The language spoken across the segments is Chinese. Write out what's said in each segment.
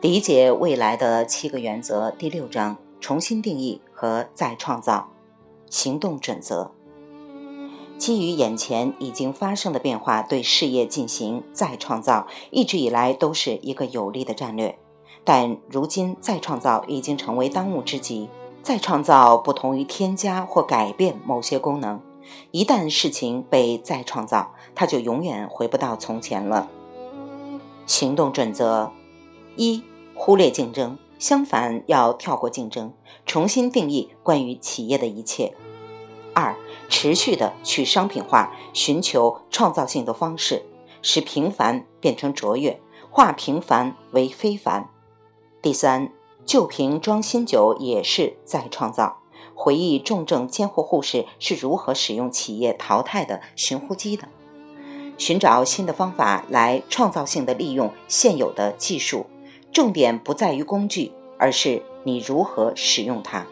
理解未来的七个原则第六章：重新定义和再创造行动准则。基于眼前已经发生的变化，对事业进行再创造，一直以来都是一个有利的战略。但如今，再创造已经成为当务之急。再创造不同于添加或改变某些功能。一旦事情被再创造，它就永远回不到从前了。行动准则：一、忽略竞争，相反要跳过竞争，重新定义关于企业的一切。二、持续的去商品化，寻求创造性的方式，使平凡变成卓越，化平凡为非凡。第三，旧瓶装新酒也是再创造。回忆重症监护护士是如何使用企业淘汰的寻呼机的，寻找新的方法来创造性的利用现有的技术。重点不在于工具，而是你如何使用它。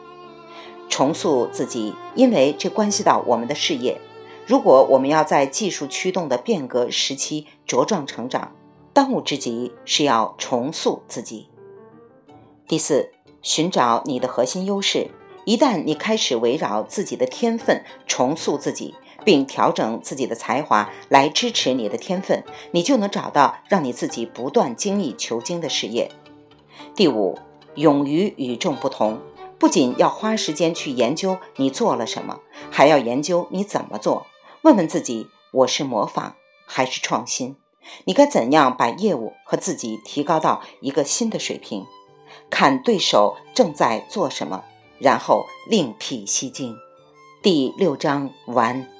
重塑自己，因为这关系到我们的事业。如果我们要在技术驱动的变革时期茁壮成长，当务之急是要重塑自己。第四，寻找你的核心优势。一旦你开始围绕自己的天分重塑自己，并调整自己的才华来支持你的天分，你就能找到让你自己不断精益求精的事业。第五，勇于与众不同。不仅要花时间去研究你做了什么，还要研究你怎么做。问问自己：我是模仿还是创新？你该怎样把业务和自己提高到一个新的水平？看对手正在做什么。然后另辟蹊径。第六章完。